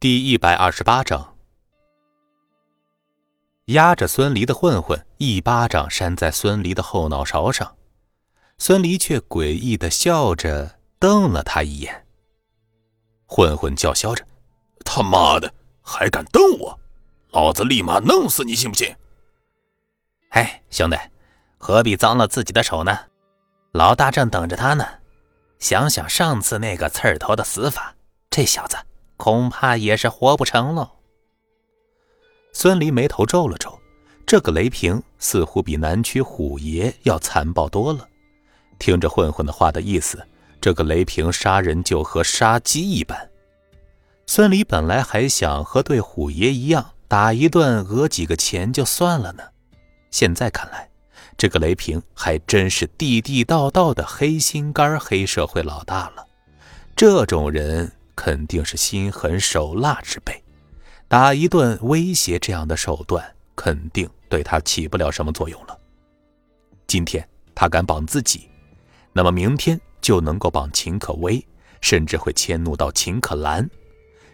第一百二十八章，压着孙离的混混一巴掌扇在孙离的后脑勺上，孙离却诡异的笑着瞪了他一眼。混混叫嚣着：“他妈的，还敢瞪我！老子立马弄死你，信不信？”哎，兄弟，何必脏了自己的手呢？老大正等着他呢。想想上次那个刺儿头的死法，这小子。恐怕也是活不成喽。孙离眉头皱了皱，这个雷平似乎比南区虎爷要残暴多了。听着混混的话的意思，这个雷平杀人就和杀鸡一般。孙离本来还想和对虎爷一样打一顿，讹几个钱就算了呢。现在看来，这个雷平还真是地地道道的黑心肝黑社会老大了。这种人。肯定是心狠手辣之辈，打一顿威胁这样的手段，肯定对他起不了什么作用了。今天他敢绑自己，那么明天就能够绑秦可薇，甚至会迁怒到秦可兰。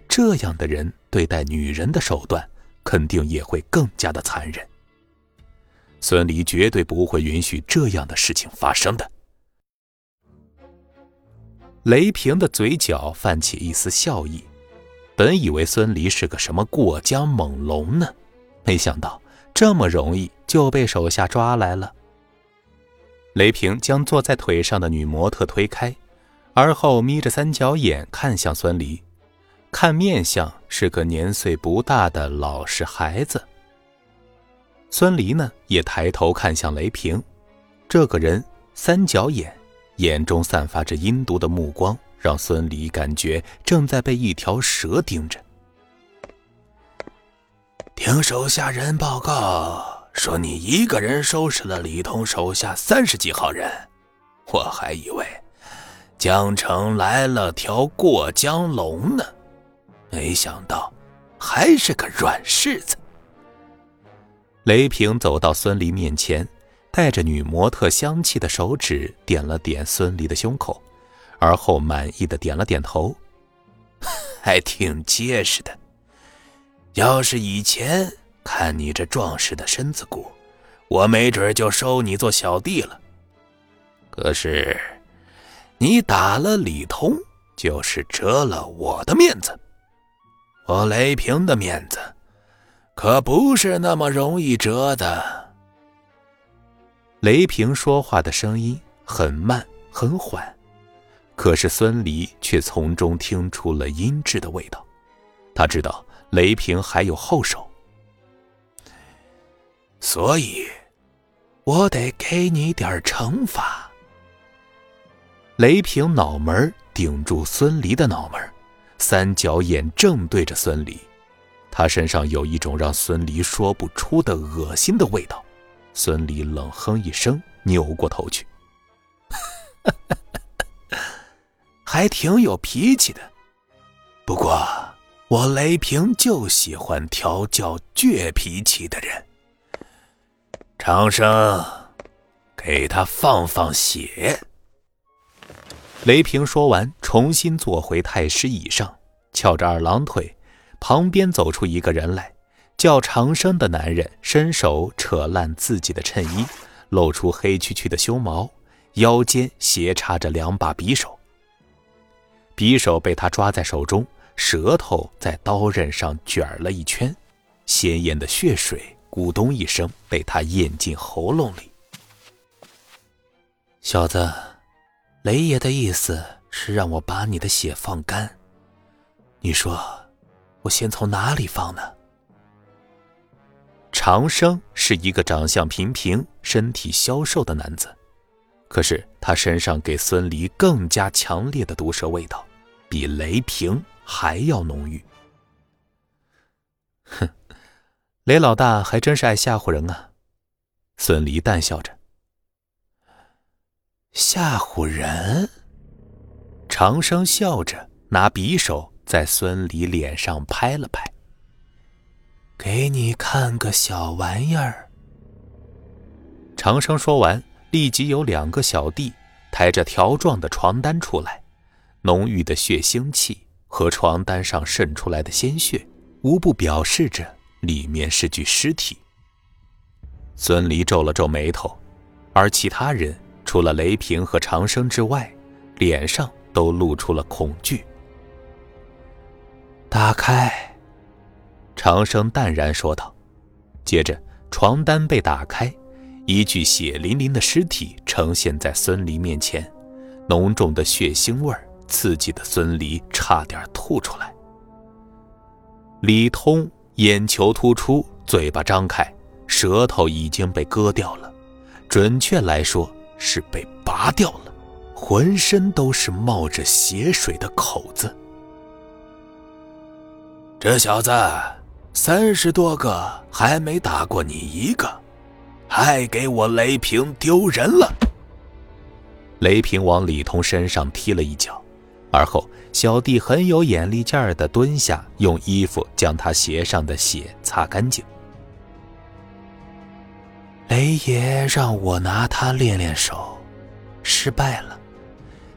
这样的人对待女人的手段，肯定也会更加的残忍。孙离绝对不会允许这样的事情发生的。雷平的嘴角泛起一丝笑意，本以为孙离是个什么过江猛龙呢，没想到这么容易就被手下抓来了。雷平将坐在腿上的女模特推开，而后眯着三角眼看向孙离，看面相是个年岁不大的老实孩子。孙离呢，也抬头看向雷平，这个人三角眼。眼中散发着阴毒的目光，让孙离感觉正在被一条蛇盯着。听手下人报告说，你一个人收拾了李通手下三十几号人，我还以为江城来了条过江龙呢，没想到还是个软柿子。雷平走到孙离面前。带着女模特香气的手指点了点孙离的胸口，而后满意的点了点头，还挺结实的。要是以前看你这壮实的身子骨，我没准就收你做小弟了。可是你打了李通，就是折了我的面子。我雷平的面子可不是那么容易折的。雷平说话的声音很慢很缓，可是孙离却从中听出了阴质的味道。他知道雷平还有后手，所以，我得给你点惩罚。雷平脑门顶住孙离的脑门，三角眼正对着孙离，他身上有一种让孙离说不出的恶心的味道。孙离冷哼一声，扭过头去，还挺有脾气的。不过我雷平就喜欢调教倔脾气的人。长生，给他放放血。雷平说完，重新坐回太师椅上，翘着二郎腿，旁边走出一个人来。叫长生的男人伸手扯烂自己的衬衣，露出黑黢黢的胸毛，腰间斜插着两把匕首。匕首被他抓在手中，舌头在刀刃上卷了一圈，鲜艳的血水咕咚一声被他咽进喉咙里。小子，雷爷的意思是让我把你的血放干，你说，我先从哪里放呢？长生是一个长相平平、身体消瘦的男子，可是他身上给孙离更加强烈的毒蛇味道，比雷平还要浓郁。哼，雷老大还真是爱吓唬人啊！孙离淡笑着。吓唬人？长生笑着拿匕首在孙离脸上拍了拍。给你看个小玩意儿。长生说完，立即有两个小弟抬着条状的床单出来，浓郁的血腥气和床单上渗出来的鲜血，无不表示着里面是具尸体。孙离皱了皱眉头，而其他人除了雷平和长生之外，脸上都露出了恐惧。打开，长生淡然说道。接着，床单被打开，一具血淋淋的尸体呈现在孙离面前，浓重的血腥味刺激的孙离差点吐出来。李通眼球突出，嘴巴张开。舌头已经被割掉了，准确来说是被拔掉了，浑身都是冒着血水的口子。这小子三十多个还没打过你一个，还给我雷平丢人了！雷平往李通身上踢了一脚，而后小弟很有眼力劲儿的蹲下，用衣服将他鞋上的血擦干净。雷爷让我拿他练练手，失败了，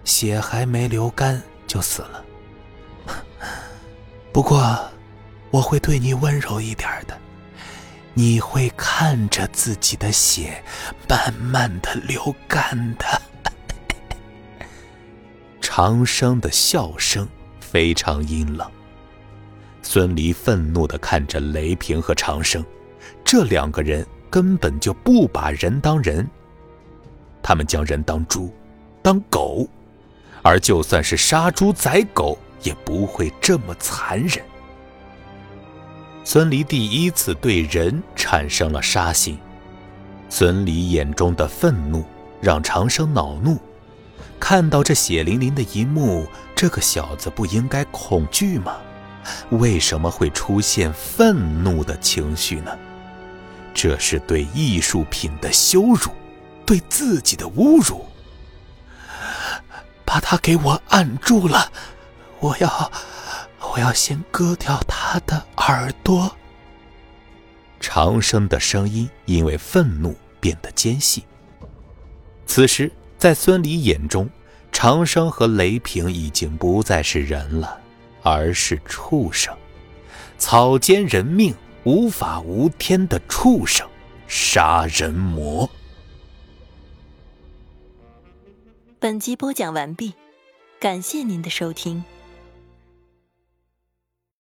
血还没流干就死了。不过，我会对你温柔一点的，你会看着自己的血慢慢的流干的。长生的笑声非常阴冷。孙离愤怒的看着雷平和长生，这两个人。根本就不把人当人，他们将人当猪，当狗，而就算是杀猪宰狗，也不会这么残忍。孙离第一次对人产生了杀心，孙离眼中的愤怒让长生恼怒，看到这血淋淋的一幕，这个小子不应该恐惧吗？为什么会出现愤怒的情绪呢？这是对艺术品的羞辱，对自己的侮辱。把他给我按住了，我要，我要先割掉他的耳朵。长生的声音因为愤怒变得尖细。此时，在孙离眼中，长生和雷平已经不再是人了，而是畜生，草菅人命。无法无天的畜生，杀人魔。本集播讲完毕，感谢您的收听。